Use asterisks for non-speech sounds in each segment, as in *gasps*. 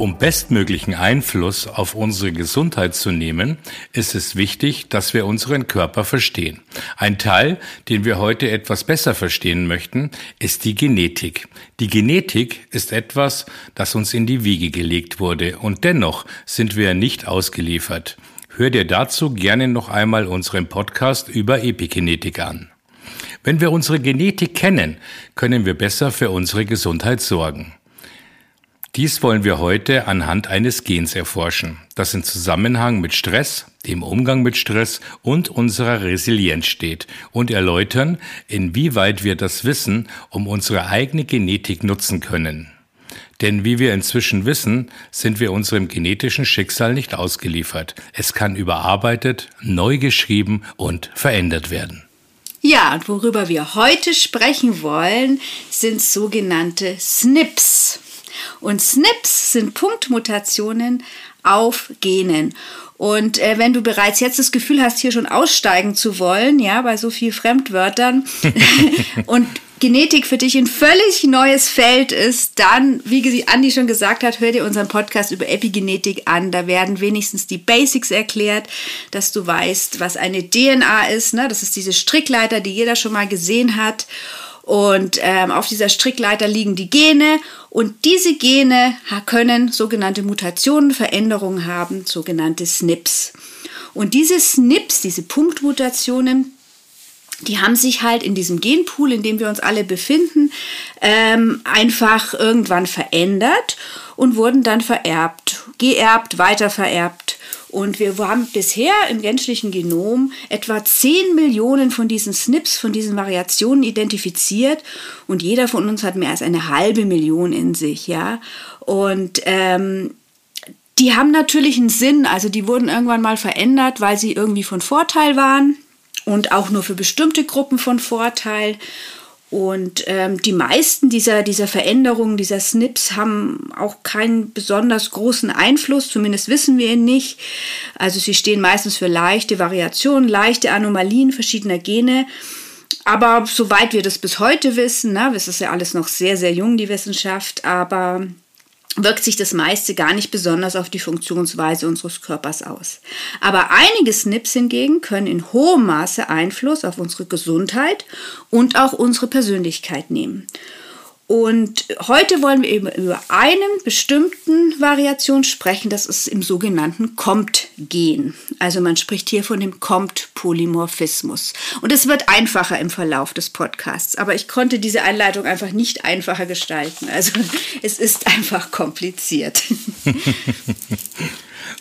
Um bestmöglichen Einfluss auf unsere Gesundheit zu nehmen, ist es wichtig, dass wir unseren Körper verstehen. Ein Teil, den wir heute etwas besser verstehen möchten, ist die Genetik. Die Genetik ist etwas, das uns in die Wiege gelegt wurde und dennoch sind wir nicht ausgeliefert. Hör dir dazu gerne noch einmal unseren Podcast über Epigenetik an. Wenn wir unsere Genetik kennen, können wir besser für unsere Gesundheit sorgen. Dies wollen wir heute anhand eines Gens erforschen, das in Zusammenhang mit Stress, dem Umgang mit Stress und unserer Resilienz steht und erläutern, inwieweit wir das Wissen um unsere eigene Genetik nutzen können. Denn wie wir inzwischen wissen, sind wir unserem genetischen Schicksal nicht ausgeliefert. Es kann überarbeitet, neu geschrieben und verändert werden. Ja, und worüber wir heute sprechen wollen, sind sogenannte SNPs. Und SNPs sind Punktmutationen auf Genen. Und äh, wenn du bereits jetzt das Gefühl hast, hier schon aussteigen zu wollen, ja, bei so viel Fremdwörtern *laughs* und Genetik für dich ein völlig neues Feld ist, dann, wie Andi schon gesagt hat, hör dir unseren Podcast über Epigenetik an. Da werden wenigstens die Basics erklärt, dass du weißt, was eine DNA ist. Ne? Das ist diese Strickleiter, die jeder schon mal gesehen hat. Und ähm, auf dieser Strickleiter liegen die Gene und diese Gene können sogenannte Mutationen, Veränderungen haben, sogenannte SNPs. Und diese SNPs, diese Punktmutationen, die haben sich halt in diesem Genpool, in dem wir uns alle befinden, ähm, einfach irgendwann verändert und wurden dann vererbt, geerbt, weitervererbt. Und wir haben bisher im menschlichen Genom etwa 10 Millionen von diesen SNPs, von diesen Variationen identifiziert. Und jeder von uns hat mehr als eine halbe Million in sich, ja. Und ähm, die haben natürlich einen Sinn. Also die wurden irgendwann mal verändert, weil sie irgendwie von Vorteil waren und auch nur für bestimmte Gruppen von Vorteil. Und ähm, die meisten dieser, dieser Veränderungen, dieser SNPs, haben auch keinen besonders großen Einfluss, zumindest wissen wir ihn nicht. Also sie stehen meistens für leichte Variationen, leichte Anomalien verschiedener Gene. Aber soweit wir das bis heute wissen, na, es ist ja alles noch sehr, sehr jung, die Wissenschaft, aber wirkt sich das meiste gar nicht besonders auf die Funktionsweise unseres Körpers aus. Aber einige SNPs hingegen können in hohem Maße Einfluss auf unsere Gesundheit und auch unsere Persönlichkeit nehmen. Und heute wollen wir eben über einen bestimmten Variation sprechen, das ist im sogenannten COMT-Gen. Also man spricht hier von dem COMT-Polymorphismus. Und es wird einfacher im Verlauf des Podcasts, aber ich konnte diese Einleitung einfach nicht einfacher gestalten. Also *laughs* es ist einfach kompliziert. *laughs*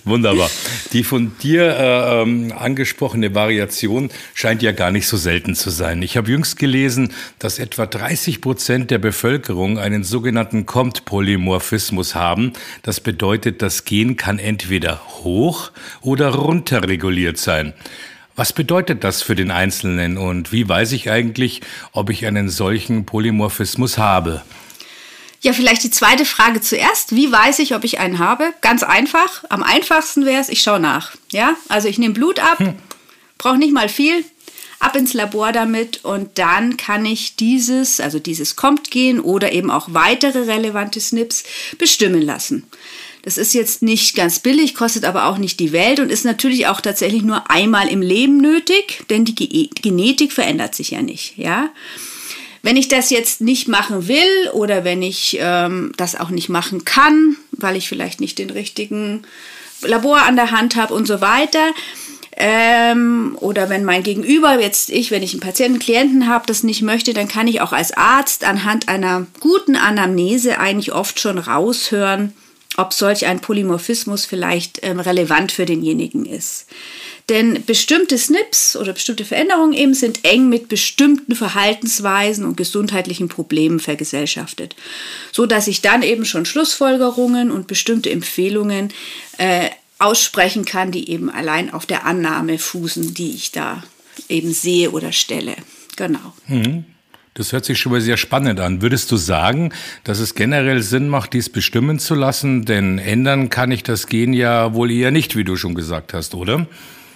Wunderbar. Die von dir äh, ähm, angesprochene Variation scheint ja gar nicht so selten zu sein. Ich habe jüngst gelesen, dass etwa 30 Prozent der Bevölkerung einen sogenannten Compt-Polymorphismus haben. Das bedeutet, das Gen kann entweder hoch oder runter reguliert sein. Was bedeutet das für den Einzelnen und wie weiß ich eigentlich, ob ich einen solchen Polymorphismus habe? Ja, vielleicht die zweite Frage zuerst. Wie weiß ich, ob ich einen habe? Ganz einfach. Am einfachsten wäre es, ich schaue nach. Ja, also ich nehme Blut ab, hm. brauche nicht mal viel, ab ins Labor damit und dann kann ich dieses, also dieses kommt gehen oder eben auch weitere relevante SNPs bestimmen lassen. Das ist jetzt nicht ganz billig, kostet aber auch nicht die Welt und ist natürlich auch tatsächlich nur einmal im Leben nötig, denn die Genetik verändert sich ja nicht, ja. Wenn ich das jetzt nicht machen will oder wenn ich ähm, das auch nicht machen kann, weil ich vielleicht nicht den richtigen Labor an der Hand habe und so weiter, ähm, oder wenn mein Gegenüber, jetzt ich, wenn ich einen Patienten, Klienten habe, das nicht möchte, dann kann ich auch als Arzt anhand einer guten Anamnese eigentlich oft schon raushören, ob solch ein Polymorphismus vielleicht ähm, relevant für denjenigen ist. Denn bestimmte SNPs oder bestimmte Veränderungen eben sind eng mit bestimmten Verhaltensweisen und gesundheitlichen Problemen vergesellschaftet, so dass ich dann eben schon Schlussfolgerungen und bestimmte Empfehlungen äh, aussprechen kann, die eben allein auf der Annahme fußen, die ich da eben sehe oder stelle. Genau. Mhm. Das hört sich schon mal sehr spannend an. Würdest du sagen, dass es generell Sinn macht, dies bestimmen zu lassen? Denn ändern kann ich das Gen ja wohl eher nicht, wie du schon gesagt hast, oder?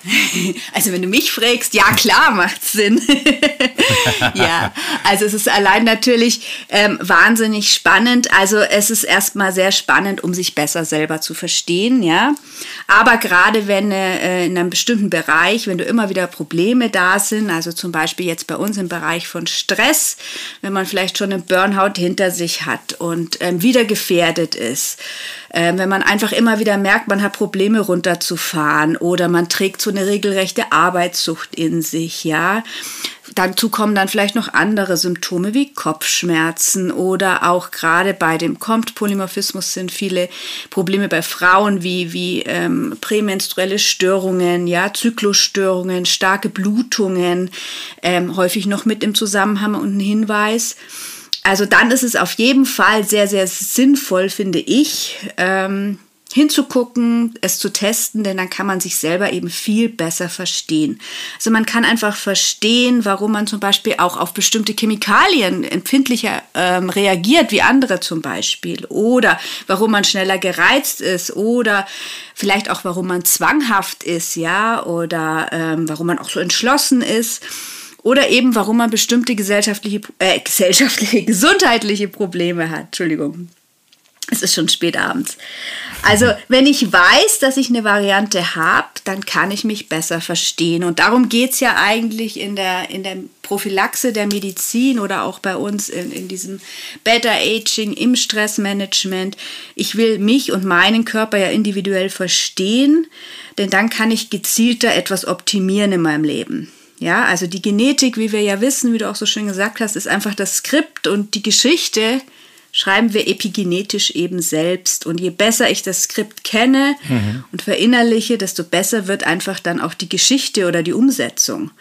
*laughs* Also wenn du mich fragst, ja klar macht Sinn. *laughs* ja, also es ist allein natürlich ähm, wahnsinnig spannend. Also es ist erstmal sehr spannend, um sich besser selber zu verstehen, ja. Aber gerade wenn äh, in einem bestimmten Bereich, wenn du immer wieder Probleme da sind, also zum Beispiel jetzt bei uns im Bereich von Stress, wenn man vielleicht schon einen Burnout hinter sich hat und ähm, wieder gefährdet ist, äh, wenn man einfach immer wieder merkt, man hat Probleme runterzufahren oder man trägt so eine regelrechte Arbeitssucht in sich, ja. Dazu kommen dann vielleicht noch andere Symptome wie Kopfschmerzen oder auch gerade bei dem Compt-Polymorphismus sind viele Probleme bei Frauen wie, wie ähm, prämenstruelle Störungen, ja, Zyklusstörungen, starke Blutungen, ähm, häufig noch mit im Zusammenhang und ein Hinweis. Also dann ist es auf jeden Fall sehr, sehr sinnvoll, finde ich, ähm, hinzugucken, es zu testen, denn dann kann man sich selber eben viel besser verstehen. Also man kann einfach verstehen, warum man zum Beispiel auch auf bestimmte Chemikalien empfindlicher ähm, reagiert, wie andere zum Beispiel, oder warum man schneller gereizt ist, oder vielleicht auch warum man zwanghaft ist, ja, oder ähm, warum man auch so entschlossen ist. Oder eben, warum man bestimmte gesellschaftliche, äh, gesellschaftliche, *laughs* gesundheitliche Probleme hat. Entschuldigung. Es ist schon spät abends. Also, *laughs* wenn ich weiß, dass ich eine Variante habe, dann kann ich mich besser verstehen. Und darum geht es ja eigentlich in der, in der Prophylaxe der Medizin oder auch bei uns in, in diesem Better Aging, im Stressmanagement. Ich will mich und meinen Körper ja individuell verstehen, denn dann kann ich gezielter etwas optimieren in meinem Leben. Ja, also die Genetik, wie wir ja wissen, wie du auch so schön gesagt hast, ist einfach das Skript und die Geschichte schreiben wir epigenetisch eben selbst. Und je besser ich das Skript kenne mhm. und verinnerliche, desto besser wird einfach dann auch die Geschichte oder die Umsetzung.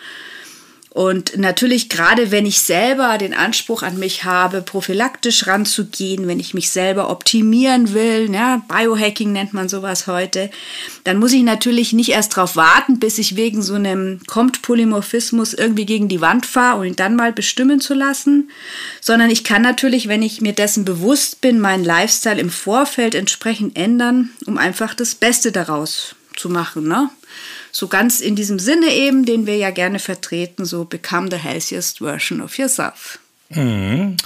Und natürlich gerade wenn ich selber den Anspruch an mich habe, prophylaktisch ranzugehen, wenn ich mich selber optimieren will, ja, Biohacking nennt man sowas heute, dann muss ich natürlich nicht erst darauf warten, bis ich wegen so einem Kommt-Polymorphismus irgendwie gegen die Wand fahre und ihn dann mal bestimmen zu lassen, sondern ich kann natürlich, wenn ich mir dessen bewusst bin, meinen Lifestyle im Vorfeld entsprechend ändern, um einfach das Beste daraus zu machen. Ne? So ganz in diesem Sinne eben, den wir ja gerne vertreten, so become the healthiest version of yourself. Mhm.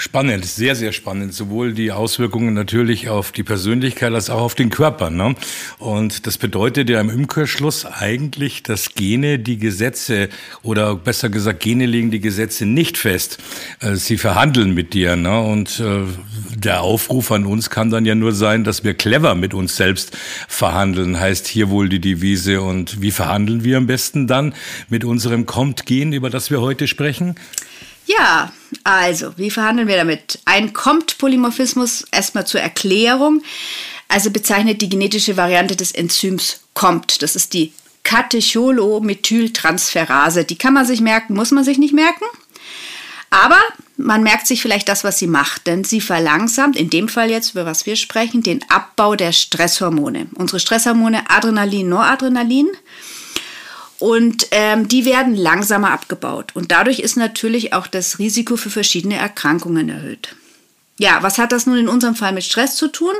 Spannend, sehr, sehr spannend. Sowohl die Auswirkungen natürlich auf die Persönlichkeit als auch auf den Körper. Ne? Und das bedeutet ja im Umkehrschluss eigentlich, dass Gene die Gesetze oder besser gesagt, Gene legen die Gesetze nicht fest. Äh, sie verhandeln mit dir. Ne? Und äh, der Aufruf an uns kann dann ja nur sein, dass wir clever mit uns selbst verhandeln. Heißt hier wohl die Devise. Und wie verhandeln wir am besten dann mit unserem Kommt-Gen, über das wir heute sprechen? Ja, also, wie verhandeln wir damit? Ein Kommt-Polymorphismus erstmal zur Erklärung. Also bezeichnet die genetische Variante des Enzyms Kommt. Das ist die Katecholomethyltransferase. Die kann man sich merken, muss man sich nicht merken. Aber man merkt sich vielleicht das, was sie macht, denn sie verlangsamt, in dem Fall jetzt, über was wir sprechen, den Abbau der Stresshormone. Unsere Stresshormone Adrenalin, Noradrenalin und ähm, die werden langsamer abgebaut. Und dadurch ist natürlich auch das Risiko für verschiedene Erkrankungen erhöht. Ja, was hat das nun in unserem Fall mit Stress zu tun?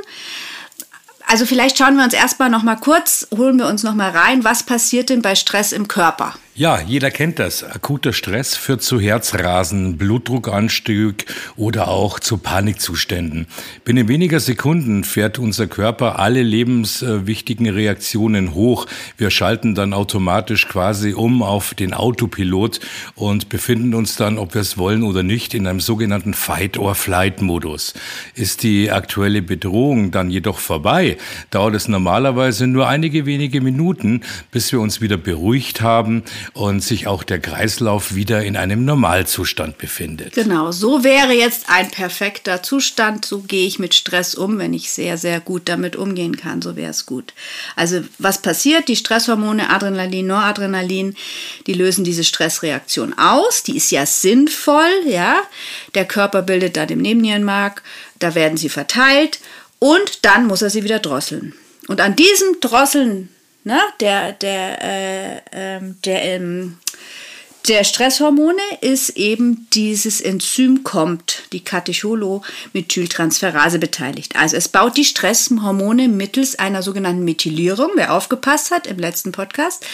Also vielleicht schauen wir uns erstmal noch mal kurz, holen wir uns noch mal rein, was passiert denn bei Stress im Körper? Ja, jeder kennt das. Akuter Stress führt zu Herzrasen, Blutdruckanstieg oder auch zu Panikzuständen. Binnen weniger Sekunden fährt unser Körper alle lebenswichtigen Reaktionen hoch. Wir schalten dann automatisch quasi um auf den Autopilot und befinden uns dann, ob wir es wollen oder nicht, in einem sogenannten Fight-or-Flight-Modus. Ist die aktuelle Bedrohung dann jedoch vorbei, dauert es normalerweise nur einige wenige Minuten, bis wir uns wieder beruhigt haben und sich auch der Kreislauf wieder in einem Normalzustand befindet. Genau, so wäre jetzt ein perfekter Zustand. So gehe ich mit Stress um, wenn ich sehr, sehr gut damit umgehen kann. So wäre es gut. Also was passiert? Die Stresshormone Adrenalin, Noradrenalin, die lösen diese Stressreaktion aus. Die ist ja sinnvoll, ja. Der Körper bildet da dem Nebennierenmark, da werden sie verteilt und dann muss er sie wieder drosseln. Und an diesem Drosseln ne, der, der, äh, äh, der, ähm, der Stresshormone ist eben dieses Enzym kommt, die Katecholomethyltransferase beteiligt. Also es baut die Stresshormone mittels einer sogenannten Methylierung, wer aufgepasst hat im letzten Podcast.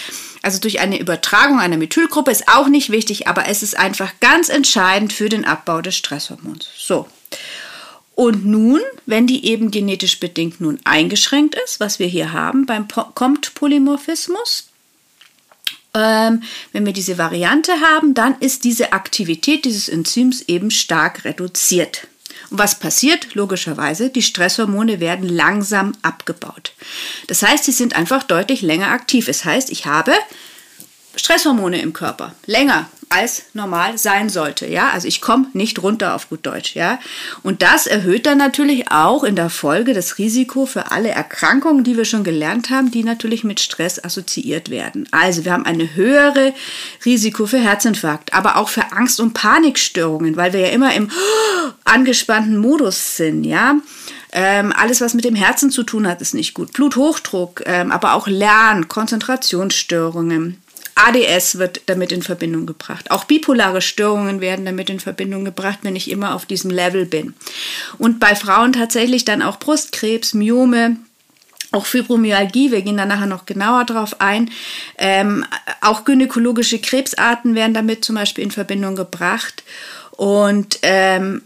Also durch eine Übertragung einer Methylgruppe ist auch nicht wichtig, aber es ist einfach ganz entscheidend für den Abbau des Stresshormons. So. Und nun, wenn die eben genetisch bedingt nun eingeschränkt ist, was wir hier haben beim COMT-Polymorphismus, ähm, wenn wir diese Variante haben, dann ist diese Aktivität dieses Enzyms eben stark reduziert. Und was passiert? Logischerweise, die Stresshormone werden langsam abgebaut. Das heißt, sie sind einfach deutlich länger aktiv. Das heißt, ich habe Stresshormone im Körper. Länger als normal sein sollte. Ja, also ich komme nicht runter auf gut Deutsch. Ja, und das erhöht dann natürlich auch in der Folge das Risiko für alle Erkrankungen, die wir schon gelernt haben, die natürlich mit Stress assoziiert werden. Also wir haben eine höhere Risiko für Herzinfarkt, aber auch für Angst- und Panikstörungen, weil wir ja immer im *gasps* angespannten Modus sind. Ja. Ähm, alles, was mit dem Herzen zu tun hat, ist nicht gut. Bluthochdruck, ähm, aber auch Lern, Konzentrationsstörungen, ADS wird damit in Verbindung gebracht. Auch bipolare Störungen werden damit in Verbindung gebracht, wenn ich immer auf diesem Level bin. Und bei Frauen tatsächlich dann auch Brustkrebs, Myome, auch Fibromyalgie, wir gehen da nachher noch genauer drauf ein. Ähm, auch gynäkologische Krebsarten werden damit zum Beispiel in Verbindung gebracht. Und ähm,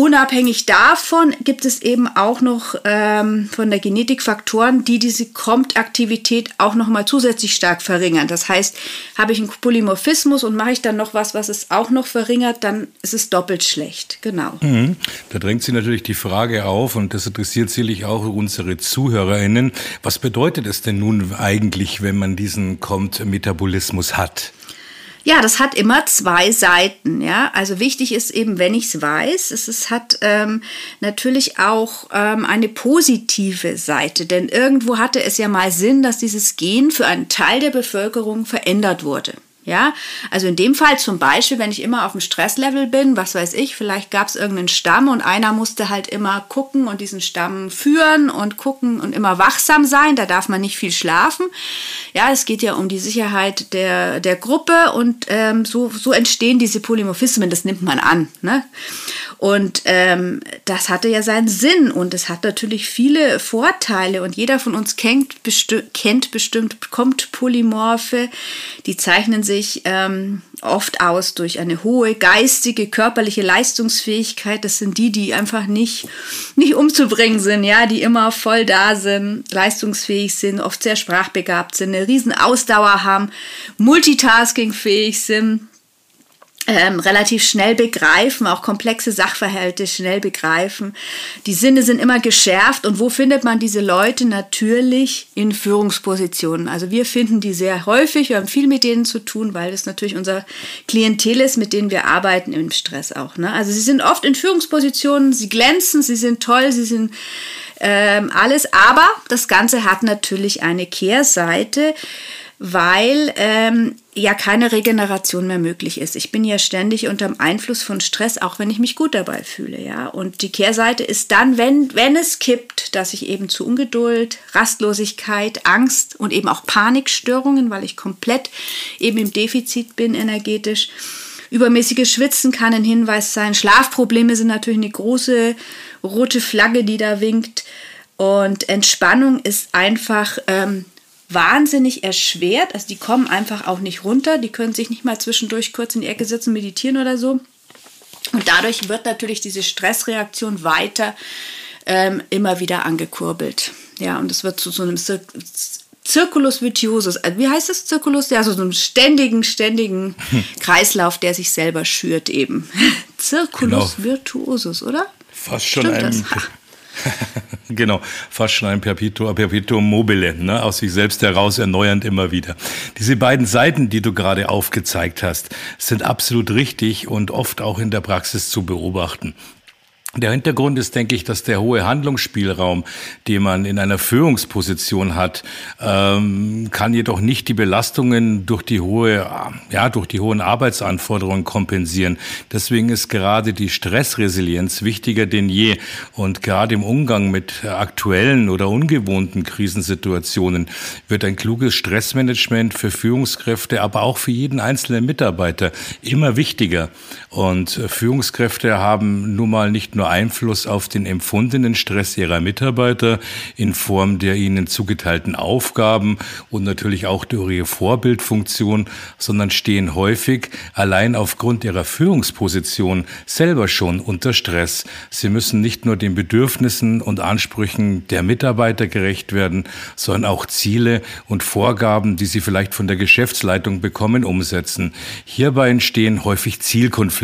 Unabhängig davon gibt es eben auch noch ähm, von der Genetik Faktoren, die diese COMT-Aktivität auch noch mal zusätzlich stark verringern. Das heißt, habe ich einen Polymorphismus und mache ich dann noch was, was es auch noch verringert, dann ist es doppelt schlecht. Genau. Mhm. Da drängt sich natürlich die Frage auf, und das interessiert sicherlich auch unsere ZuhörerInnen. Was bedeutet es denn nun eigentlich, wenn man diesen COMT-Metabolismus hat? Ja, das hat immer zwei Seiten. Ja, also wichtig ist eben, wenn ich es weiß, es, hat ähm, natürlich auch ähm, eine positive Seite, denn irgendwo hatte es ja mal Sinn, dass dieses Gen für einen Teil der Bevölkerung verändert wurde. Ja, also in dem Fall zum Beispiel, wenn ich immer auf dem Stresslevel bin, was weiß ich, vielleicht gab es irgendeinen Stamm und einer musste halt immer gucken und diesen Stamm führen und gucken und immer wachsam sein, da darf man nicht viel schlafen. Ja, es geht ja um die Sicherheit der, der Gruppe und ähm, so, so entstehen diese Polymorphismen, das nimmt man an. Ne? Und ähm, das hatte ja seinen Sinn und es hat natürlich viele Vorteile und jeder von uns kennt, besti kennt bestimmt, bekommt Polymorphe, die zeichnen sich sich ähm, oft aus durch eine hohe geistige, körperliche Leistungsfähigkeit. Das sind die, die einfach nicht, nicht umzubringen sind, ja, die immer voll da sind, leistungsfähig sind, oft sehr sprachbegabt sind, eine riesen Ausdauer haben, multitaskingfähig sind ähm, relativ schnell begreifen, auch komplexe Sachverhalte schnell begreifen. Die Sinne sind immer geschärft und wo findet man diese Leute? Natürlich in Führungspositionen. Also wir finden die sehr häufig, wir haben viel mit denen zu tun, weil das natürlich unser Klientel ist, mit denen wir arbeiten im Stress auch. Ne? Also sie sind oft in Führungspositionen, sie glänzen, sie sind toll, sie sind ähm, alles, aber das Ganze hat natürlich eine Kehrseite weil ähm, ja keine Regeneration mehr möglich ist. Ich bin ja ständig unter dem Einfluss von Stress, auch wenn ich mich gut dabei fühle, ja. Und die Kehrseite ist dann, wenn, wenn es kippt, dass ich eben zu Ungeduld, Rastlosigkeit, Angst und eben auch Panikstörungen, weil ich komplett eben im Defizit bin energetisch. Übermäßiges Schwitzen kann ein Hinweis sein. Schlafprobleme sind natürlich eine große rote Flagge, die da winkt. Und Entspannung ist einfach ähm, wahnsinnig erschwert. Also die kommen einfach auch nicht runter. Die können sich nicht mal zwischendurch kurz in die Ecke sitzen, meditieren oder so. Und dadurch wird natürlich diese Stressreaktion weiter ähm, immer wieder angekurbelt. Ja, und es wird zu so einem Zir Circulus vitiosus. Also wie heißt das Circulus? Ja, so einem ständigen, ständigen *laughs* Kreislauf, der sich selber schürt eben. *laughs* Circulus genau. virtuosus, oder? Fast schon Stimmt ein *laughs* *laughs* genau, fast schon ein Perpetuum, Perpetuum mobile, ne? aus sich selbst heraus erneuernd immer wieder. Diese beiden Seiten, die du gerade aufgezeigt hast, sind absolut richtig und oft auch in der Praxis zu beobachten. Der Hintergrund ist, denke ich, dass der hohe Handlungsspielraum, den man in einer Führungsposition hat, ähm, kann jedoch nicht die Belastungen durch die hohe, ja, durch die hohen Arbeitsanforderungen kompensieren. Deswegen ist gerade die Stressresilienz wichtiger denn je. Und gerade im Umgang mit aktuellen oder ungewohnten Krisensituationen wird ein kluges Stressmanagement für Führungskräfte, aber auch für jeden einzelnen Mitarbeiter immer wichtiger. Und Führungskräfte haben nun mal nicht nur nur Einfluss auf den empfundenen Stress ihrer Mitarbeiter in Form der ihnen zugeteilten Aufgaben und natürlich auch durch ihre Vorbildfunktion, sondern stehen häufig allein aufgrund ihrer Führungsposition selber schon unter Stress. Sie müssen nicht nur den Bedürfnissen und Ansprüchen der Mitarbeiter gerecht werden, sondern auch Ziele und Vorgaben, die sie vielleicht von der Geschäftsleitung bekommen, umsetzen. Hierbei entstehen häufig Zielkonflikte,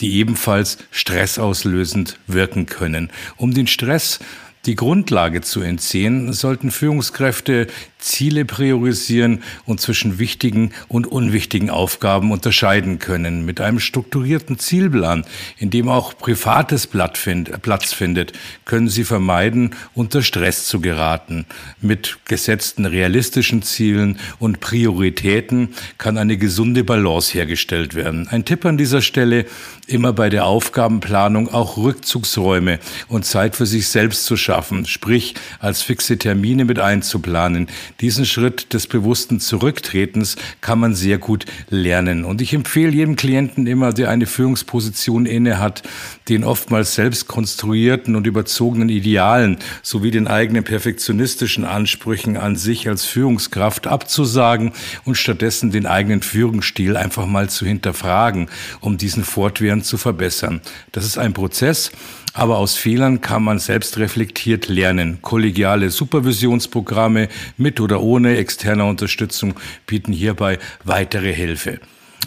die ebenfalls Stress auslösen unterstützend wirken können. Um den Stress die Grundlage zu entziehen, sollten Führungskräfte Ziele priorisieren und zwischen wichtigen und unwichtigen Aufgaben unterscheiden können. Mit einem strukturierten Zielplan, in dem auch Privates Platz findet, können Sie vermeiden, unter Stress zu geraten. Mit gesetzten realistischen Zielen und Prioritäten kann eine gesunde Balance hergestellt werden. Ein Tipp an dieser Stelle, immer bei der Aufgabenplanung auch Rückzugsräume und Zeit für sich selbst zu schaffen, sprich als fixe Termine mit einzuplanen. Diesen Schritt des bewussten Zurücktretens kann man sehr gut lernen. Und ich empfehle jedem Klienten immer, der eine Führungsposition inne hat, den oftmals selbst konstruierten und überzogenen Idealen sowie den eigenen perfektionistischen Ansprüchen an sich als Führungskraft abzusagen und stattdessen den eigenen Führungsstil einfach mal zu hinterfragen, um diesen fortwährend zu verbessern. Das ist ein Prozess, aber aus Fehlern kann man selbst reflektiert lernen. Kollegiale Supervisionsprogramme mit oder ohne externer Unterstützung bieten hierbei weitere Hilfe.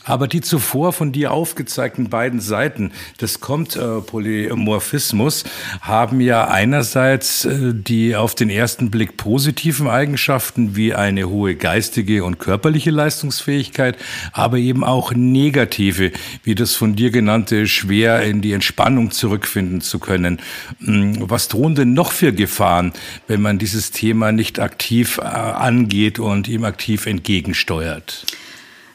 Aber die zuvor von dir aufgezeigten beiden Seiten des Comte-Polymorphismus haben ja einerseits äh, die auf den ersten Blick positiven Eigenschaften wie eine hohe geistige und körperliche Leistungsfähigkeit, aber eben auch negative, wie das von dir genannte, schwer in die Entspannung zurückfinden zu können. Hm, was drohen denn noch für Gefahren, wenn man dieses Thema nicht aktiv äh, angeht und ihm aktiv entgegensteuert?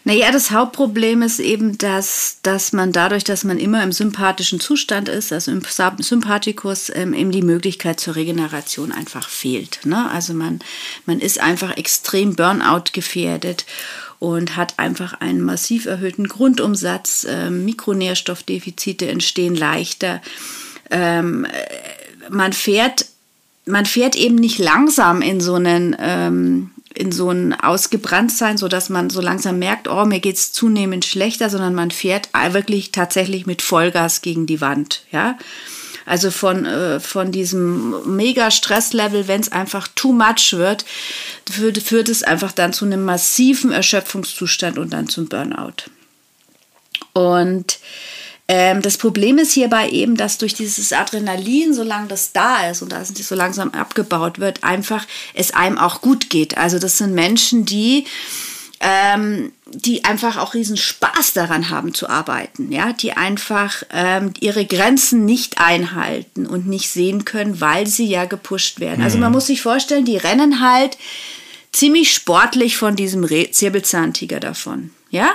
Naja, das Hauptproblem ist eben, dass, dass man dadurch, dass man immer im sympathischen Zustand ist, also im Sympathikus, ähm, eben die Möglichkeit zur Regeneration einfach fehlt. Ne? Also man, man ist einfach extrem Burnout gefährdet und hat einfach einen massiv erhöhten Grundumsatz. Ähm, Mikronährstoffdefizite entstehen leichter. Ähm, äh, man fährt man fährt eben nicht langsam in so einen ähm, in so ein Ausgebranntsein, so dass man so langsam merkt, oh, mir geht's zunehmend schlechter, sondern man fährt wirklich tatsächlich mit Vollgas gegen die Wand, ja. Also von, äh, von diesem mega Stresslevel, wenn es einfach too much wird, führt, führt es einfach dann zu einem massiven Erschöpfungszustand und dann zum Burnout. Und ähm, das Problem ist hierbei eben, dass durch dieses Adrenalin, solange das da ist und das so langsam abgebaut wird, einfach es einem auch gut geht. Also das sind Menschen, die ähm, die einfach auch riesen Spaß daran haben zu arbeiten, ja, die einfach ähm, ihre Grenzen nicht einhalten und nicht sehen können, weil sie ja gepusht werden. Mhm. Also man mhm. muss sich vorstellen, die rennen halt ziemlich sportlich von diesem Säbelzahntiger davon, ja,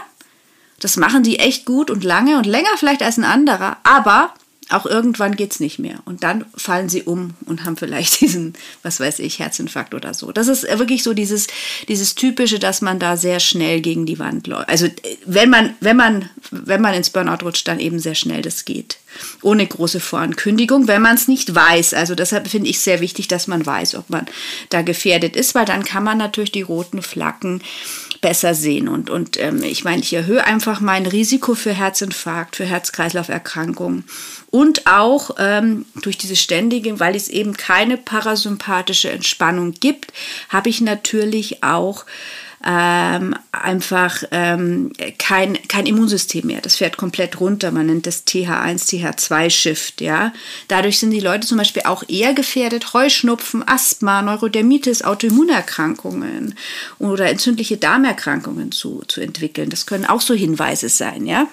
das machen die echt gut und lange und länger vielleicht als ein anderer, aber auch irgendwann geht es nicht mehr. Und dann fallen sie um und haben vielleicht *laughs* diesen, was weiß ich, Herzinfarkt oder so. Das ist wirklich so dieses, dieses Typische, dass man da sehr schnell gegen die Wand läuft. Also wenn man, wenn man, wenn man ins Burnout rutscht, dann eben sehr schnell das geht. Ohne große Vorankündigung, wenn man es nicht weiß. Also deshalb finde ich sehr wichtig, dass man weiß, ob man da gefährdet ist, weil dann kann man natürlich die roten Flaggen besser sehen. Und, und ähm, ich meine, ich erhöhe einfach mein Risiko für Herzinfarkt, für Herz-Kreislauf-Erkrankungen. Und auch ähm, durch diese ständige, weil es eben keine parasympathische Entspannung gibt, habe ich natürlich auch ähm, einfach ähm, kein, kein Immunsystem mehr. Das fährt komplett runter. Man nennt das TH1, TH2-Shift. Ja? Dadurch sind die Leute zum Beispiel auch eher gefährdet, Heuschnupfen, Asthma, Neurodermitis, Autoimmunerkrankungen oder entzündliche Darmerkrankungen zu, zu entwickeln. Das können auch so Hinweise sein. Ja?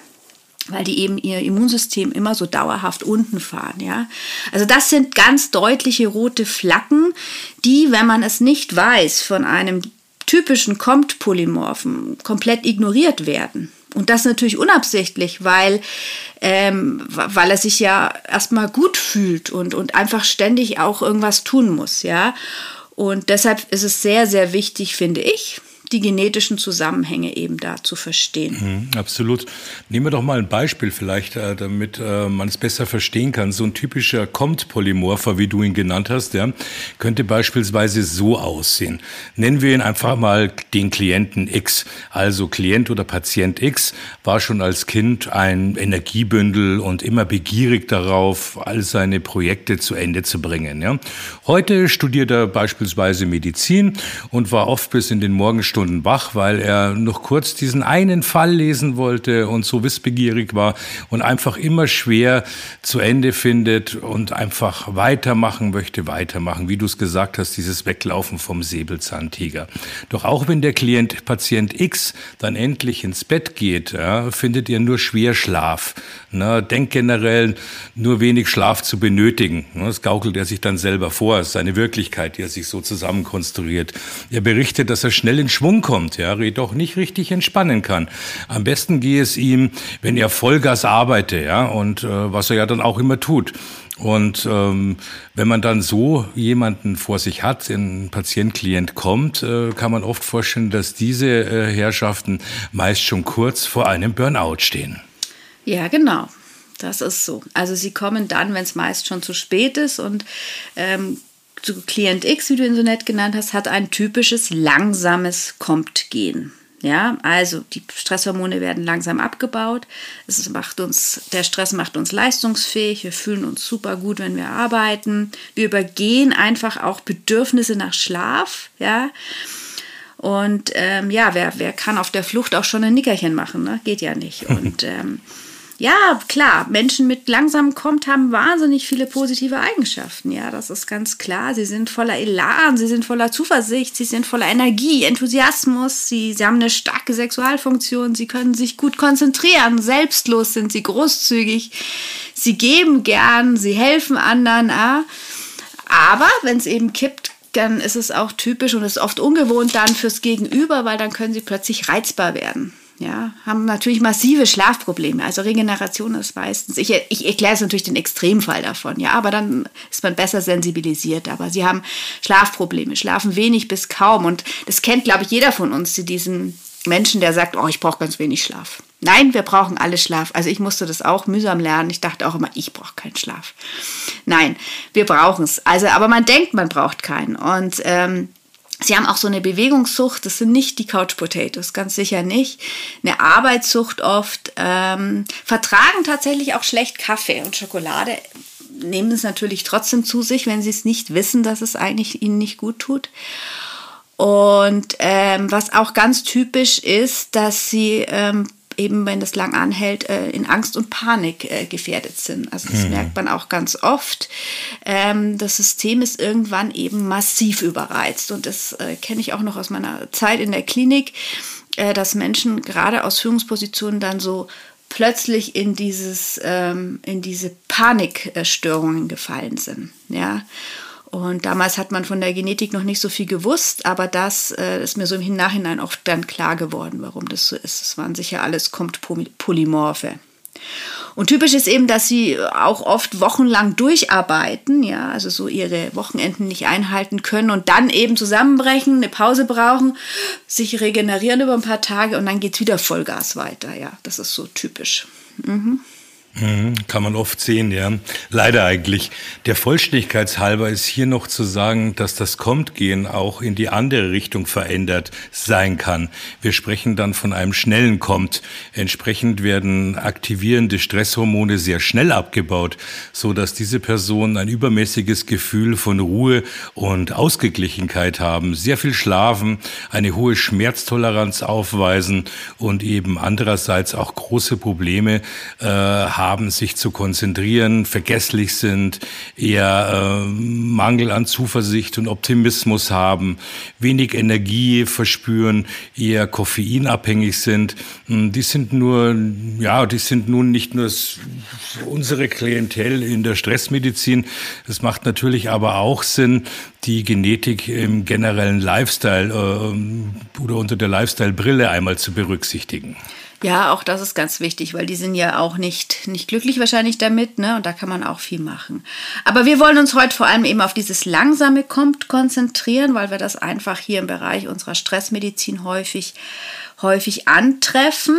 weil die eben ihr Immunsystem immer so dauerhaft unten fahren, ja. Also das sind ganz deutliche rote Flaggen, die, wenn man es nicht weiß, von einem typischen Compt-Polymorphen komplett ignoriert werden. Und das natürlich unabsichtlich, weil, ähm, weil er sich ja erstmal gut fühlt und, und einfach ständig auch irgendwas tun muss, ja. Und deshalb ist es sehr, sehr wichtig, finde ich, die genetischen Zusammenhänge eben da zu verstehen. Mhm, absolut. Nehmen wir doch mal ein Beispiel vielleicht, äh, damit äh, man es besser verstehen kann. So ein typischer Compt-Polymorpher, wie du ihn genannt hast, ja, könnte beispielsweise so aussehen. Nennen wir ihn einfach mal den Klienten X. Also Klient oder Patient X war schon als Kind ein Energiebündel und immer begierig darauf, all seine Projekte zu Ende zu bringen. Ja. Heute studiert er beispielsweise Medizin und war oft bis in den Morgenstunden Stunden wach, weil er noch kurz diesen einen Fall lesen wollte und so wissbegierig war und einfach immer schwer zu Ende findet und einfach weitermachen möchte, weitermachen. Wie du es gesagt hast, dieses Weglaufen vom Säbelzahntiger. Doch auch wenn der Klient, Patient X, dann endlich ins Bett geht, ja, findet er nur schwer Schlaf. Na, denkt generell nur wenig Schlaf zu benötigen. Das gaukelt er sich dann selber vor, seine Wirklichkeit, die er sich so zusammenkonstruiert. Er berichtet, dass er schnell in Schwung Schwung kommt, ja, doch nicht richtig entspannen kann. Am besten gehe es ihm, wenn er Vollgas arbeitet, ja, und äh, was er ja dann auch immer tut. Und ähm, wenn man dann so jemanden vor sich hat, ein Patient, Klient kommt, äh, kann man oft vorstellen, dass diese äh, Herrschaften meist schon kurz vor einem Burnout stehen. Ja, genau. Das ist so. Also sie kommen dann, wenn es meist schon zu spät ist und ähm, zu Klient X, wie du ihn so nett genannt hast, hat ein typisches langsames Kommt-Gen. Ja, also die Stresshormone werden langsam abgebaut. Es macht uns, der Stress macht uns leistungsfähig. Wir fühlen uns super gut, wenn wir arbeiten. Wir übergehen einfach auch Bedürfnisse nach Schlaf. Ja, und ähm, ja, wer, wer kann auf der Flucht auch schon ein Nickerchen machen? Ne? Geht ja nicht. Und *laughs* ähm, ja, klar, Menschen mit langsamem Kommt haben wahnsinnig viele positive Eigenschaften. Ja, das ist ganz klar. Sie sind voller Elan, sie sind voller Zuversicht, sie sind voller Energie, Enthusiasmus, sie, sie haben eine starke Sexualfunktion, sie können sich gut konzentrieren, selbstlos sind sie, großzügig, sie geben gern, sie helfen anderen. Ja. Aber wenn es eben kippt, dann ist es auch typisch und ist oft ungewohnt dann fürs Gegenüber, weil dann können sie plötzlich reizbar werden ja, haben natürlich massive Schlafprobleme. Also Regeneration ist meistens, ich, ich erkläre es natürlich den Extremfall davon, ja, aber dann ist man besser sensibilisiert. Aber sie haben Schlafprobleme, schlafen wenig bis kaum. Und das kennt, glaube ich, jeder von uns, diesen Menschen, der sagt, oh, ich brauche ganz wenig Schlaf. Nein, wir brauchen alle Schlaf. Also ich musste das auch mühsam lernen. Ich dachte auch immer, ich brauche keinen Schlaf. Nein, wir brauchen es. Also, aber man denkt, man braucht keinen. Und ähm, Sie haben auch so eine Bewegungssucht, das sind nicht die Couch Potatoes, ganz sicher nicht. Eine Arbeitssucht oft, ähm, vertragen tatsächlich auch schlecht Kaffee und Schokolade, nehmen es natürlich trotzdem zu sich, wenn sie es nicht wissen, dass es eigentlich ihnen nicht gut tut. Und ähm, was auch ganz typisch ist, dass sie ähm, eben, wenn das lang anhält, äh, in Angst und Panik äh, gefährdet sind. Also das mhm. merkt man auch ganz oft. Ähm, das System ist irgendwann eben massiv überreizt. Und das äh, kenne ich auch noch aus meiner Zeit in der Klinik, dass Menschen gerade aus Führungspositionen dann so plötzlich in dieses ähm, in diese Panikstörungen gefallen sind ja und damals hat man von der Genetik noch nicht so viel gewusst, aber das äh, ist mir so im Nachhinein auch dann klar geworden, warum das so ist. Es waren sicher alles kommt Polymorphe. Und typisch ist eben, dass sie auch oft wochenlang durcharbeiten, ja, also so ihre Wochenenden nicht einhalten können und dann eben zusammenbrechen, eine Pause brauchen, sich regenerieren über ein paar Tage und dann geht es wieder Vollgas weiter, ja. Das ist so typisch. Mhm. Mhm, kann man oft sehen, ja. Leider eigentlich. Der Vollständigkeit ist hier noch zu sagen, dass das Kommt-Gehen auch in die andere Richtung verändert sein kann. Wir sprechen dann von einem schnellen Kommt. Entsprechend werden aktivierende Stresshormone sehr schnell abgebaut, so dass diese Personen ein übermäßiges Gefühl von Ruhe und Ausgeglichenheit haben, sehr viel schlafen, eine hohe Schmerztoleranz aufweisen und eben andererseits auch große Probleme äh, haben abends sich zu konzentrieren, vergesslich sind, eher äh, Mangel an Zuversicht und Optimismus haben, wenig Energie verspüren, eher koffeinabhängig sind. Hm, die sind nur, ja, die sind nun nicht nur unsere Klientel in der Stressmedizin. Es macht natürlich aber auch Sinn, die Genetik im generellen Lifestyle äh, oder unter der Lifestyle-Brille einmal zu berücksichtigen. Ja, auch das ist ganz wichtig, weil die sind ja auch nicht, nicht glücklich wahrscheinlich damit, ne? Und da kann man auch viel machen. Aber wir wollen uns heute vor allem eben auf dieses langsame Kommt konzentrieren, weil wir das einfach hier im Bereich unserer Stressmedizin häufig, häufig antreffen.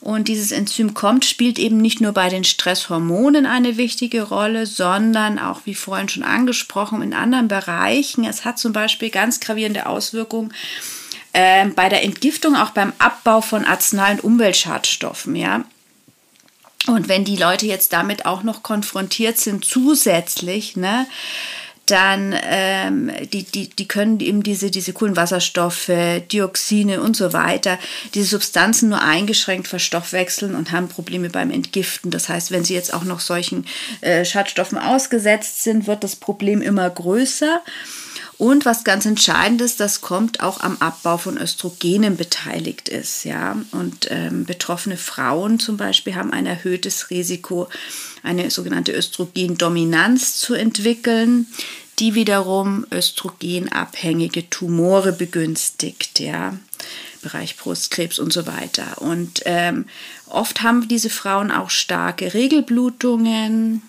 Und dieses Enzym kommt, spielt eben nicht nur bei den Stresshormonen eine wichtige Rolle, sondern auch, wie vorhin schon angesprochen, in anderen Bereichen. Es hat zum Beispiel ganz gravierende Auswirkungen äh, bei der Entgiftung, auch beim Abbau von Arznei- und Umweltschadstoffen. Ja? Und wenn die Leute jetzt damit auch noch konfrontiert sind, zusätzlich, ne, dann ähm, die, die, die können eben diese, diese Kohlenwasserstoffe, Dioxine und so weiter, diese Substanzen nur eingeschränkt verstoffwechseln und haben Probleme beim Entgiften. Das heißt, wenn sie jetzt auch noch solchen äh, Schadstoffen ausgesetzt sind, wird das Problem immer größer. Und was ganz entscheidend ist, das kommt auch am Abbau von Östrogenen beteiligt ist. Ja? Und ähm, betroffene Frauen zum Beispiel haben ein erhöhtes Risiko, eine sogenannte Östrogendominanz zu entwickeln, die wiederum östrogenabhängige Tumore begünstigt. Ja? Bereich Brustkrebs und so weiter. Und ähm, oft haben diese Frauen auch starke Regelblutungen,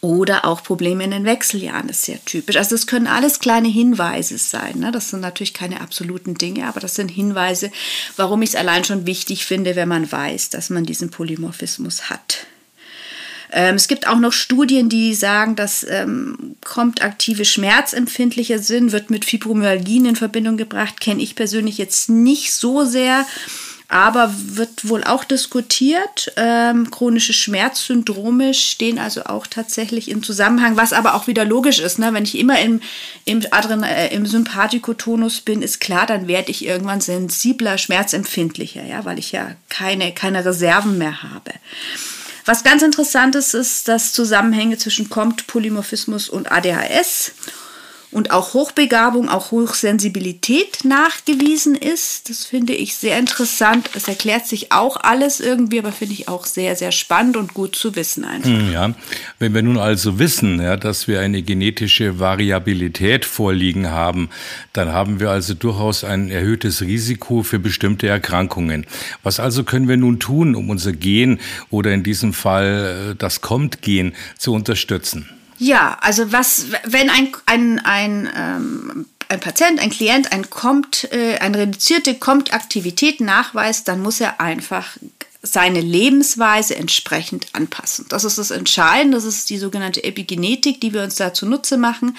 oder auch Probleme in den Wechseljahren ist sehr typisch. Also das können alles kleine Hinweise sein. Ne? Das sind natürlich keine absoluten Dinge, aber das sind Hinweise, warum ich es allein schon wichtig finde, wenn man weiß, dass man diesen Polymorphismus hat. Ähm, es gibt auch noch Studien, die sagen, dass ähm, kommt aktive schmerzempfindlicher sind, wird mit Fibromyalgien in Verbindung gebracht. Kenne ich persönlich jetzt nicht so sehr aber wird wohl auch diskutiert. Ähm, chronische Schmerzsyndrome stehen also auch tatsächlich im Zusammenhang, was aber auch wieder logisch ist. Ne? Wenn ich immer im, im, Adren äh, im Sympathikotonus bin, ist klar, dann werde ich irgendwann sensibler, schmerzempfindlicher, ja, weil ich ja keine, keine Reserven mehr habe. Was ganz interessant ist, ist, dass Zusammenhänge zwischen COMT, Polymorphismus und ADHS und auch Hochbegabung, auch Hochsensibilität nachgewiesen ist. Das finde ich sehr interessant. Es erklärt sich auch alles irgendwie, aber finde ich auch sehr, sehr spannend und gut zu wissen einfach. Hm, ja, wenn wir nun also wissen, ja, dass wir eine genetische Variabilität vorliegen haben, dann haben wir also durchaus ein erhöhtes Risiko für bestimmte Erkrankungen. Was also können wir nun tun, um unser Gen oder in diesem Fall äh, das Kommt-Gen zu unterstützen? Ja, also was, wenn ein, ein, ein, ähm, ein Patient, ein Klient ein kommt, äh, eine reduzierte Kommt-Aktivität nachweist, dann muss er einfach seine Lebensweise entsprechend anpassen. Das ist das Entscheidende, das ist die sogenannte Epigenetik, die wir uns da zunutze machen.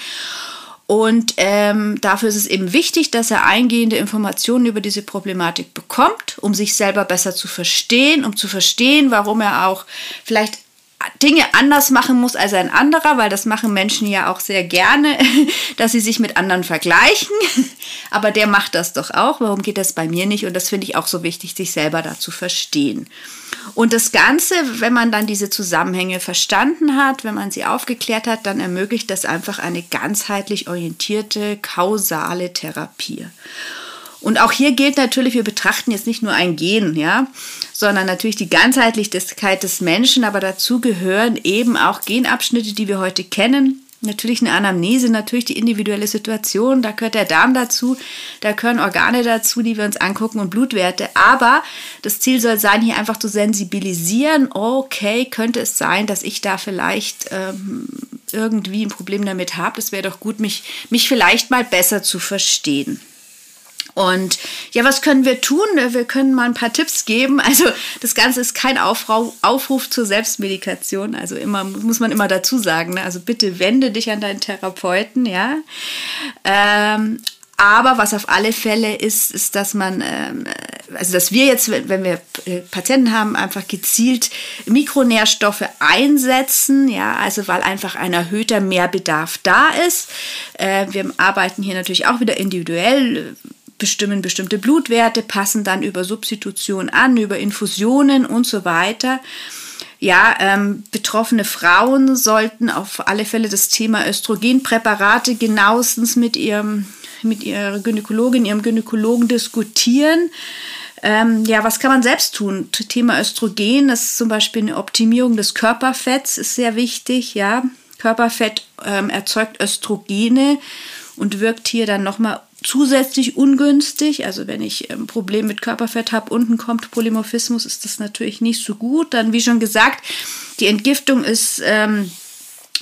Und ähm, dafür ist es eben wichtig, dass er eingehende Informationen über diese Problematik bekommt, um sich selber besser zu verstehen, um zu verstehen, warum er auch vielleicht Dinge anders machen muss als ein anderer, weil das machen Menschen ja auch sehr gerne, *laughs* dass sie sich mit anderen vergleichen. *laughs* Aber der macht das doch auch. Warum geht das bei mir nicht? Und das finde ich auch so wichtig, sich selber da zu verstehen. Und das Ganze, wenn man dann diese Zusammenhänge verstanden hat, wenn man sie aufgeklärt hat, dann ermöglicht das einfach eine ganzheitlich orientierte, kausale Therapie. Und auch hier gilt natürlich, wir betrachten jetzt nicht nur ein Gen, ja, sondern natürlich die Ganzheitlichkeit des Menschen, aber dazu gehören eben auch Genabschnitte, die wir heute kennen. Natürlich eine Anamnese, natürlich die individuelle Situation, da gehört der Darm dazu, da gehören Organe dazu, die wir uns angucken und Blutwerte. Aber das Ziel soll sein, hier einfach zu sensibilisieren, okay, könnte es sein, dass ich da vielleicht ähm, irgendwie ein Problem damit habe. Das wäre doch gut, mich, mich vielleicht mal besser zu verstehen. Und ja, was können wir tun? Wir können mal ein paar Tipps geben. *laughs* Also das Ganze ist kein Aufruf, Aufruf zur Selbstmedikation. Also immer muss man immer dazu sagen. Ne? Also bitte wende dich an deinen Therapeuten, ja. Ähm, aber was auf alle Fälle ist, ist, dass man, ähm, also dass wir jetzt, wenn wir äh, Patienten haben, einfach gezielt Mikronährstoffe einsetzen, ja, also weil einfach ein erhöhter Mehrbedarf da ist. Äh, wir arbeiten hier natürlich auch wieder individuell bestimmen bestimmte Blutwerte, passen dann über Substitution an, über Infusionen und so weiter. Ja, ähm, betroffene Frauen sollten auf alle Fälle das Thema Östrogenpräparate genauestens mit ihrem mit ihrer Gynäkologin, ihrem Gynäkologen diskutieren. Ähm, ja, was kann man selbst tun? Thema Östrogen, das ist zum Beispiel eine Optimierung des Körperfetts, ist sehr wichtig. Ja, Körperfett ähm, erzeugt Östrogene und wirkt hier dann nochmal zusätzlich ungünstig. Also wenn ich ein ähm, Problem mit Körperfett habe, unten kommt Polymorphismus, ist das natürlich nicht so gut. Dann, wie schon gesagt, die Entgiftung ist ähm,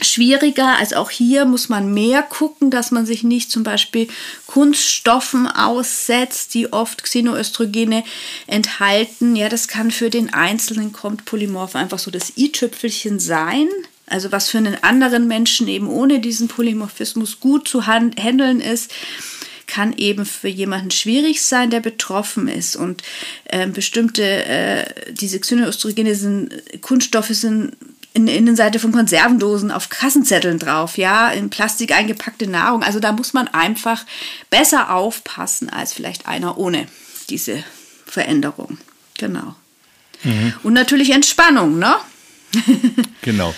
schwieriger. Also auch hier muss man mehr gucken, dass man sich nicht zum Beispiel Kunststoffen aussetzt, die oft Xenoöstrogene enthalten. Ja, das kann für den Einzelnen kommt Polymorph einfach so das i-Tüpfelchen sein. Also was für einen anderen Menschen eben ohne diesen Polymorphismus gut zu handeln ist, kann eben für jemanden schwierig sein, der betroffen ist. Und äh, bestimmte, äh, diese Xenoöstrogene sind, Kunststoffe sind in der Innenseite von Konservendosen auf Kassenzetteln drauf, ja, in Plastik eingepackte Nahrung. Also da muss man einfach besser aufpassen als vielleicht einer ohne diese Veränderung. Genau. Mhm. Und natürlich Entspannung, ne? genau.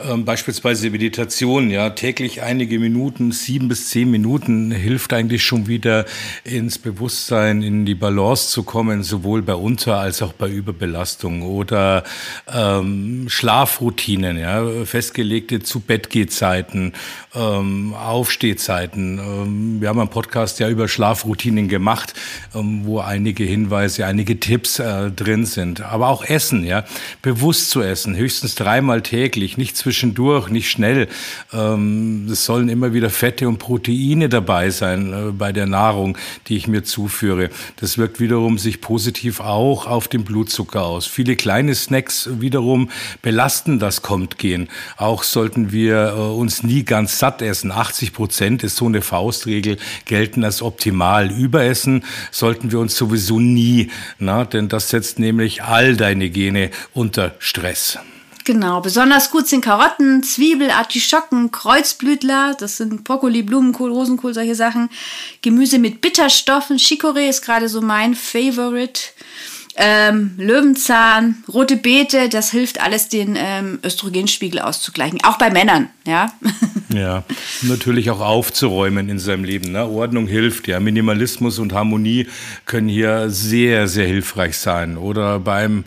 Ähm, beispielsweise Meditation, ja, täglich einige Minuten, sieben bis zehn Minuten hilft eigentlich schon wieder ins Bewusstsein, in die Balance zu kommen, sowohl bei Unter- als auch bei Überbelastung oder ähm, Schlafroutinen, ja, festgelegte zu Bettgehzeiten, ähm, Aufstehzeiten. Ähm, wir haben einen Podcast ja über Schlafroutinen gemacht, ähm, wo einige Hinweise, einige Tipps äh, drin sind. Aber auch Essen, ja, bewusst zu essen, höchstens dreimal täglich, nicht zwischendurch, nicht schnell. Ähm, es sollen immer wieder Fette und Proteine dabei sein äh, bei der Nahrung, die ich mir zuführe. Das wirkt wiederum sich positiv auch auf den Blutzucker aus. Viele kleine Snacks wiederum belasten das Kommt-Gehen. Auch sollten wir äh, uns nie ganz satt essen. 80 Prozent ist so eine Faustregel, gelten als optimal. Überessen sollten wir uns sowieso nie, na, denn das setzt nämlich all deine Gene unter Stress. Genau, besonders gut sind Karotten, Zwiebel, Artischocken, Kreuzblütler, das sind Brokkoli, Blumenkohl, Rosenkohl, solche Sachen. Gemüse mit Bitterstoffen, Chicorée ist gerade so mein Favorite. Ähm, Löwenzahn, rote Beete, das hilft alles, den ähm, Östrogenspiegel auszugleichen. Auch bei Männern, ja. *laughs* Ja, natürlich auch aufzuräumen in seinem Leben. Ne? Ordnung hilft, ja. Minimalismus und Harmonie können hier sehr, sehr hilfreich sein. Oder beim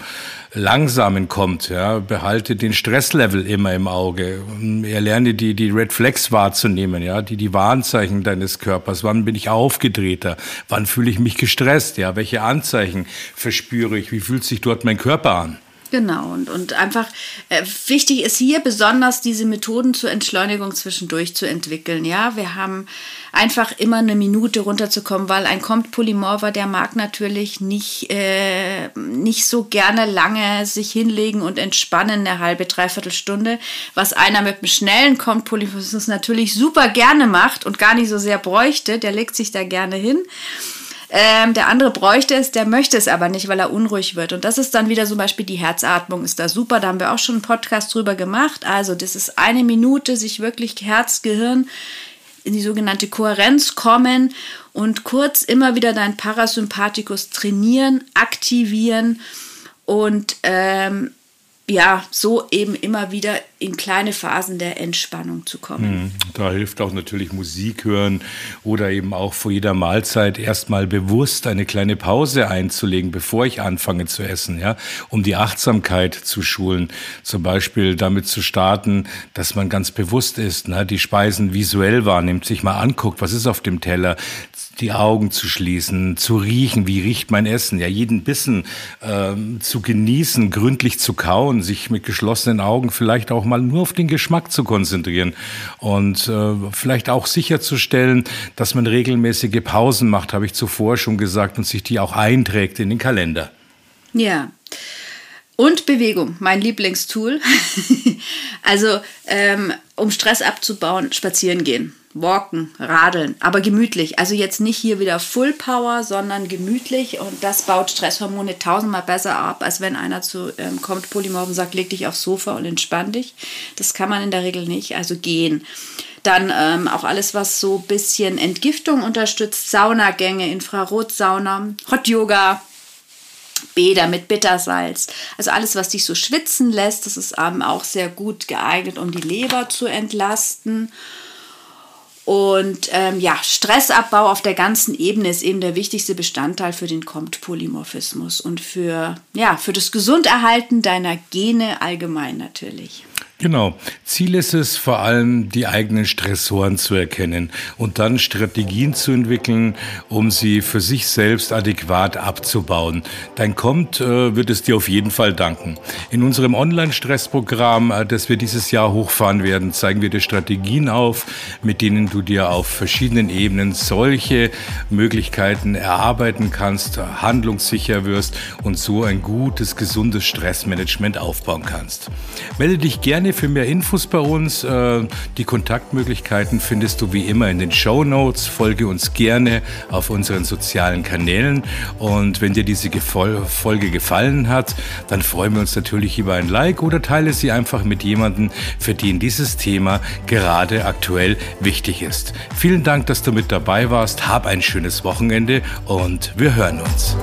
Langsamen kommt, ja, behalte den Stresslevel immer im Auge. Erlerne die, die Red Flags wahrzunehmen, ja, die, die Warnzeichen deines Körpers. Wann bin ich aufgedrehter? Wann fühle ich mich gestresst? Ja, welche Anzeichen verspüre ich? Wie fühlt sich dort mein Körper an? Genau, und, und einfach äh, wichtig ist hier besonders diese Methoden zur Entschleunigung zwischendurch zu entwickeln. Ja, wir haben einfach immer eine Minute runterzukommen, weil ein Kommt Polymorpher, der mag natürlich nicht, äh, nicht so gerne lange sich hinlegen und entspannen, eine halbe, dreiviertel Stunde, was einer mit einem schnellen Kommt Polymorphismus natürlich super gerne macht und gar nicht so sehr bräuchte, der legt sich da gerne hin. Ähm, der andere bräuchte es, der möchte es aber nicht, weil er unruhig wird. Und das ist dann wieder zum Beispiel die Herzatmung ist da super. Da haben wir auch schon einen Podcast drüber gemacht. Also das ist eine Minute, sich wirklich Herz, Gehirn in die sogenannte Kohärenz kommen und kurz immer wieder dein Parasympathikus trainieren, aktivieren und ähm, ja, so eben immer wieder in kleine Phasen der Entspannung zu kommen. Hm, da hilft auch natürlich Musik hören oder eben auch vor jeder Mahlzeit erstmal bewusst eine kleine Pause einzulegen, bevor ich anfange zu essen, ja, um die Achtsamkeit zu schulen. Zum Beispiel damit zu starten, dass man ganz bewusst ist, ne, die Speisen visuell wahrnimmt, sich mal anguckt, was ist auf dem Teller, die Augen zu schließen, zu riechen, wie riecht mein Essen, ja, jeden Bissen äh, zu genießen, gründlich zu kauen, sich mit geschlossenen Augen vielleicht auch mal nur auf den Geschmack zu konzentrieren und äh, vielleicht auch sicherzustellen, dass man regelmäßige Pausen macht, habe ich zuvor schon gesagt, und sich die auch einträgt in den Kalender. Ja. Und Bewegung, mein Lieblingstool. *laughs* also, ähm, um Stress abzubauen, spazieren gehen walken, radeln, aber gemütlich. Also jetzt nicht hier wieder Full Power, sondern gemütlich und das baut Stresshormone tausendmal besser ab, als wenn einer zu ähm, kommt, Polymorphen sagt, leg dich aufs Sofa und entspann dich. Das kann man in der Regel nicht, also gehen. Dann ähm, auch alles, was so ein bisschen Entgiftung unterstützt, Saunagänge, Infrarotsauna, Hot Yoga, Bäder mit Bittersalz. Also alles, was dich so schwitzen lässt, das ist eben auch sehr gut geeignet, um die Leber zu entlasten. Und ähm, ja, Stressabbau auf der ganzen Ebene ist eben der wichtigste Bestandteil für den Compt-Polymorphismus und für, ja, für das Gesunderhalten deiner Gene allgemein natürlich. Genau. Ziel ist es vor allem, die eigenen Stressoren zu erkennen und dann Strategien zu entwickeln, um sie für sich selbst adäquat abzubauen. Dein Kommt äh, wird es dir auf jeden Fall danken. In unserem Online-Stressprogramm, äh, das wir dieses Jahr hochfahren werden, zeigen wir dir Strategien auf, mit denen du dir auf verschiedenen Ebenen solche Möglichkeiten erarbeiten kannst, handlungssicher wirst und so ein gutes, gesundes Stressmanagement aufbauen kannst. Melde dich gerne für mehr Infos bei uns. Äh, die Kontaktmöglichkeiten findest du wie immer in den Show Notes. Folge uns gerne auf unseren sozialen Kanälen. Und wenn dir diese Folge gefallen hat, dann freuen wir uns natürlich über ein Like oder teile sie einfach mit jemandem, für den dieses Thema gerade aktuell wichtig ist. Vielen Dank, dass du mit dabei warst. Hab ein schönes Wochenende und wir hören uns.